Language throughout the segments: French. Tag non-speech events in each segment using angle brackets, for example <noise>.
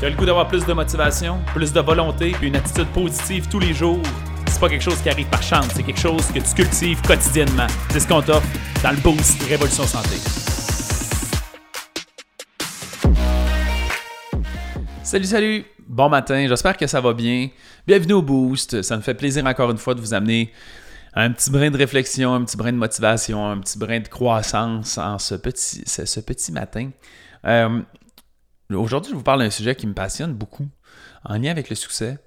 Tu as le goût d'avoir plus de motivation, plus de volonté, puis une attitude positive tous les jours? C'est pas quelque chose qui arrive par chance, c'est quelque chose que tu cultives quotidiennement. C'est ce qu'on t'offre dans le Boost Révolution Santé. Salut, salut! Bon matin, j'espère que ça va bien. Bienvenue au Boost. Ça me fait plaisir encore une fois de vous amener un petit brin de réflexion, un petit brin de motivation, un petit brin de croissance en ce petit, ce, petit matin. Euh, Aujourd'hui, je vous parle d'un sujet qui me passionne beaucoup, en lien avec le succès,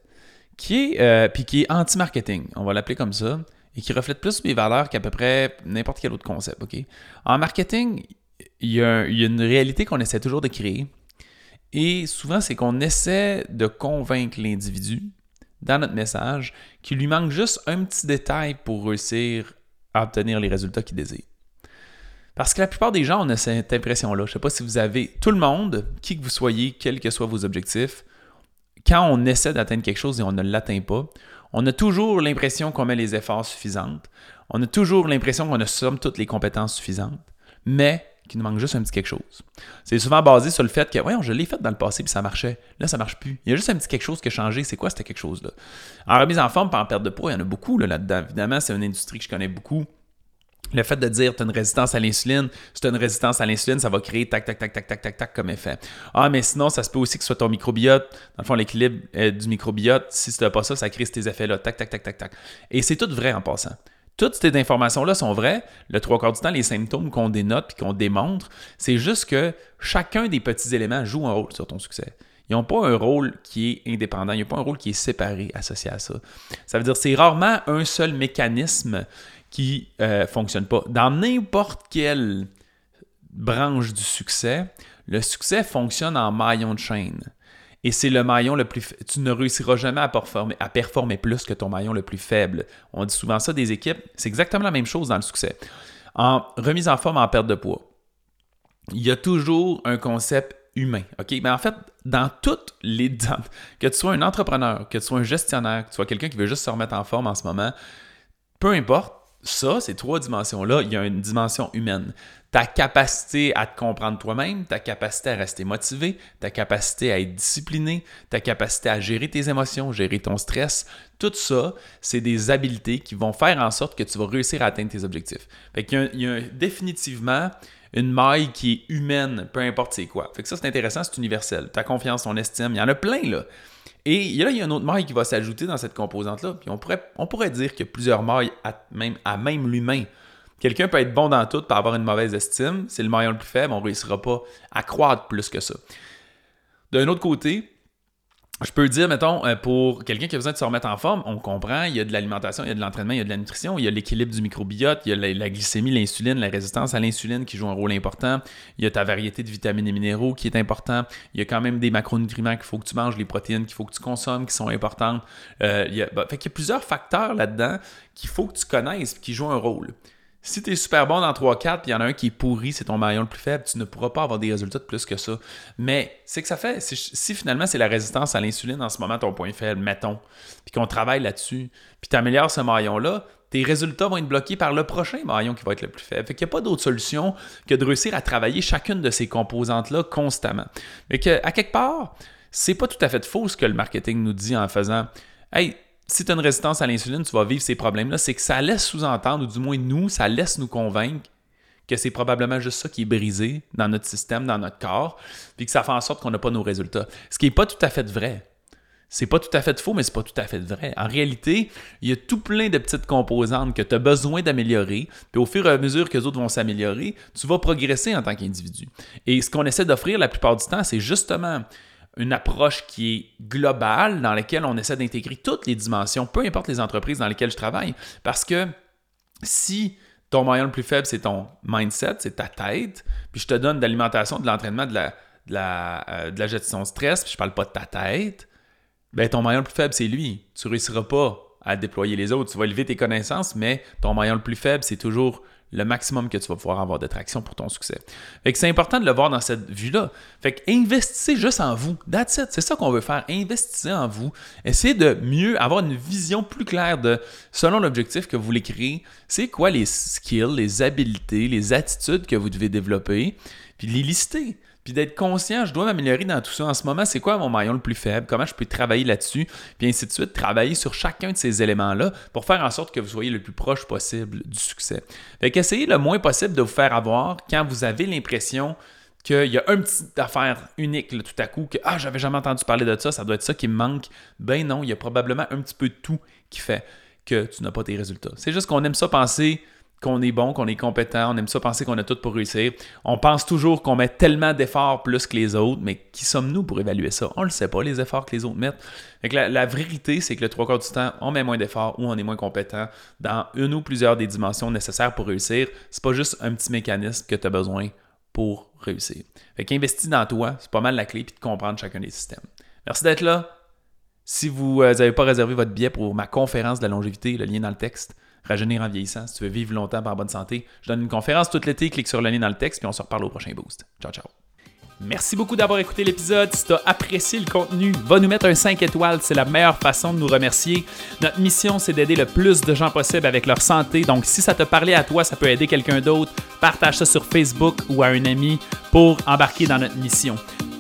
qui est, euh, est anti-marketing, on va l'appeler comme ça, et qui reflète plus mes valeurs qu'à peu près n'importe quel autre concept. En marketing, il y, a, il y a une réalité qu'on essaie toujours de créer, et souvent, c'est qu'on essaie de convaincre l'individu dans notre message qu'il lui manque juste un petit détail pour réussir à obtenir les résultats qu'il désire. Parce que la plupart des gens, ont cette impression-là. Je ne sais pas si vous avez tout le monde, qui que vous soyez, quels que soient vos objectifs, quand on essaie d'atteindre quelque chose et on ne l'atteint pas, on a toujours l'impression qu'on met les efforts suffisants. On a toujours l'impression qu'on a somme toutes les compétences suffisantes, mais qu'il nous manque juste un petit quelque chose. C'est souvent basé sur le fait que, voyons, je l'ai fait dans le passé puis ça marchait. Là, ça marche plus. Il y a juste un petit quelque chose qui a changé. C'est quoi, c'était quelque chose-là? En remise en forme, pas en perte de poids, il y en a beaucoup là-dedans. Évidemment, c'est une industrie que je connais beaucoup le fait de dire tu as une résistance à l'insuline, si tu as une résistance à l'insuline, ça va créer tac, tac, tac, tac, tac, tac, tac comme effet. Ah, mais sinon, ça se peut aussi que ce soit ton microbiote, dans le fond, l'équilibre euh, du microbiote, si tu n'as pas ça, ça crée ces effets-là, tac, tac, tac, tac, tac. Et c'est tout vrai en passant. Toutes ces informations-là sont vraies. Le trois quarts du temps, les symptômes qu'on dénote et qu'on démontre, c'est juste que chacun des petits éléments joue un rôle sur ton succès. Ils n'ont pas un rôle qui est indépendant, il n'y a pas un rôle qui est séparé associé à ça. Ça veut dire que c'est rarement un seul mécanisme qui ne euh, fonctionne pas. Dans n'importe quelle branche du succès, le succès fonctionne en maillon de chaîne. Et c'est le maillon le plus. Tu ne réussiras jamais à performer, à performer plus que ton maillon le plus faible. On dit souvent ça des équipes. C'est exactement la même chose dans le succès. En remise en forme, en perte de poids, il y a toujours un concept humain. OK? Mais en fait, dans toutes les. <laughs> que tu sois un entrepreneur, que tu sois un gestionnaire, que tu sois quelqu'un qui veut juste se remettre en forme en ce moment, peu importe, ça, ces trois dimensions-là, il y a une dimension humaine. Ta capacité à te comprendre toi-même, ta capacité à rester motivé, ta capacité à être discipliné, ta capacité à gérer tes émotions, gérer ton stress, tout ça, c'est des habiletés qui vont faire en sorte que tu vas réussir à atteindre tes objectifs. Fait qu'il y a, définitivement une maille qui est humaine, peu importe c'est quoi. Fait que ça, c'est intéressant, c'est universel. Ta confiance, ton estime, il y en a plein, là. Et là, il y a une autre maille qui va s'ajouter dans cette composante-là. Puis on pourrait, on pourrait dire qu'il y a plusieurs mailles à même, à même l'humain. Quelqu'un peut être bon dans tout, par avoir une mauvaise estime. C'est le maillon le plus faible, on ne réussira pas à croître plus que ça. D'un autre côté, je peux dire, mettons, euh, pour quelqu'un qui a besoin de se remettre en forme, on comprend, il y a de l'alimentation, il y a de l'entraînement, il y a de la nutrition, il y a l'équilibre du microbiote, il y a la, glycémie, l'insuline, la résistance à l'insuline qui joue un rôle important, il y a ta variété de vitamines et minéraux qui est important, il y a quand même des macronutriments qu'il faut que tu manges, les protéines qu'il faut que tu consommes qui sont importantes. Euh, il, y a, bah, fait qu'il y a plusieurs facteurs là-dedans qu'il faut que tu connaisses et qui jouent un rôle. Si tu es super bon dans 3-4, puis il y en a un qui est pourri, c'est ton maillon le plus faible, tu ne pourras pas avoir des résultats de plus que ça. Mais c'est que ça fait, si, finalement c'est la résistance à l'insuline en ce moment ton point faible, mettons, puis qu'on travaille là-dessus, puis tu améliores ce maillon-là, tes résultats vont être bloqués par le prochain maillon qui va être le plus faible. Fait qu'il n'y a pas d'autre solution que de réussir à travailler chacune de ces composantes-là constamment. Fait que, à quelque part, c'est pas tout à fait faux ce que le marketing nous dit en faisant Hey, si tu as une résistance à l'insuline, tu vas vivre ces problèmes-là. C'est que ça laisse sous-entendre, ou du moins nous, ça laisse nous convaincre que c'est probablement juste ça qui est brisé dans notre système, dans notre corps, puis que ça fait en sorte qu'on n'a pas nos résultats. Ce qui n'est pas tout à fait vrai. C'est pas tout à fait faux, mais c'est pas tout à fait vrai. En réalité, il y a tout plein de petites composantes que tu as besoin d'améliorer, puis au fur et à mesure que les autres vont s'améliorer, tu vas progresser en tant qu'individu. Et ce qu'on essaie d'offrir la plupart du temps, c'est justement une approche qui est globale dans laquelle on essaie d'intégrer toutes les dimensions, peu importe les entreprises dans lesquelles je travaille. Parce que si ton moyen le plus faible, c'est ton mindset, c'est ta tête, puis je te donne de l'alimentation, de l'entraînement, de la, de, la, euh, de la gestion de stress, puis je parle pas de ta tête, ben ton moyen le plus faible, c'est lui. Tu réussiras pas à déployer les autres. Tu vas élever tes connaissances, mais ton moyen le plus faible, c'est toujours le maximum que tu vas pouvoir avoir de traction pour ton succès. Fait que c'est important de le voir dans cette vue-là. Fait que investissez juste en vous. That's. C'est ça qu'on veut faire. Investissez en vous. Essayez de mieux avoir une vision plus claire de, selon l'objectif que vous voulez créer, c'est quoi les skills, les habiletés, les attitudes que vous devez développer, puis les lister. Puis d'être conscient, je dois m'améliorer dans tout ça. En ce moment, c'est quoi mon maillon le plus faible? Comment je peux travailler là-dessus? Puis ainsi de suite, travailler sur chacun de ces éléments-là pour faire en sorte que vous soyez le plus proche possible du succès. Fait qu'essayez le moins possible de vous faire avoir quand vous avez l'impression qu'il y a une petite affaire unique tout à coup, que ah, j'avais jamais entendu parler de ça, ça doit être ça qui me manque. Ben non, il y a probablement un petit peu de tout qui fait que tu n'as pas tes résultats. C'est juste qu'on aime ça penser qu'on est bon, qu'on est compétent, on aime ça penser qu'on a tout pour réussir. On pense toujours qu'on met tellement d'efforts plus que les autres, mais qui sommes-nous pour évaluer ça? On ne le sait pas, les efforts que les autres mettent. la, la, vérité, c'est que le trois quarts du temps, on met moins d'efforts ou on est moins compétent dans une ou plusieurs des dimensions nécessaires pour réussir. C'est pas juste un petit mécanisme que tu as besoin pour réussir. Fait qu'investir dans toi, c'est pas mal la clé, puis de comprendre chacun des systèmes. Merci d'être là. Si vous n'avez euh, pas réservé votre billet pour ma conférence de la longévité, le lien dans le texte, rajeunir en vieillissant, si tu veux vivre longtemps par bonne santé, je donne une conférence tout l'été, clique sur le lien dans le texte, puis on se reparle au prochain boost. Ciao, ciao. Merci beaucoup d'avoir écouté l'épisode. Si tu as apprécié le contenu, va nous mettre un 5 étoiles. C'est la meilleure façon de nous remercier. Notre mission, c'est d'aider le plus de gens possible avec leur santé. Donc, si ça te parlait à toi, ça peut aider quelqu'un d'autre. Partage ça sur Facebook ou à un ami pour embarquer dans notre mission.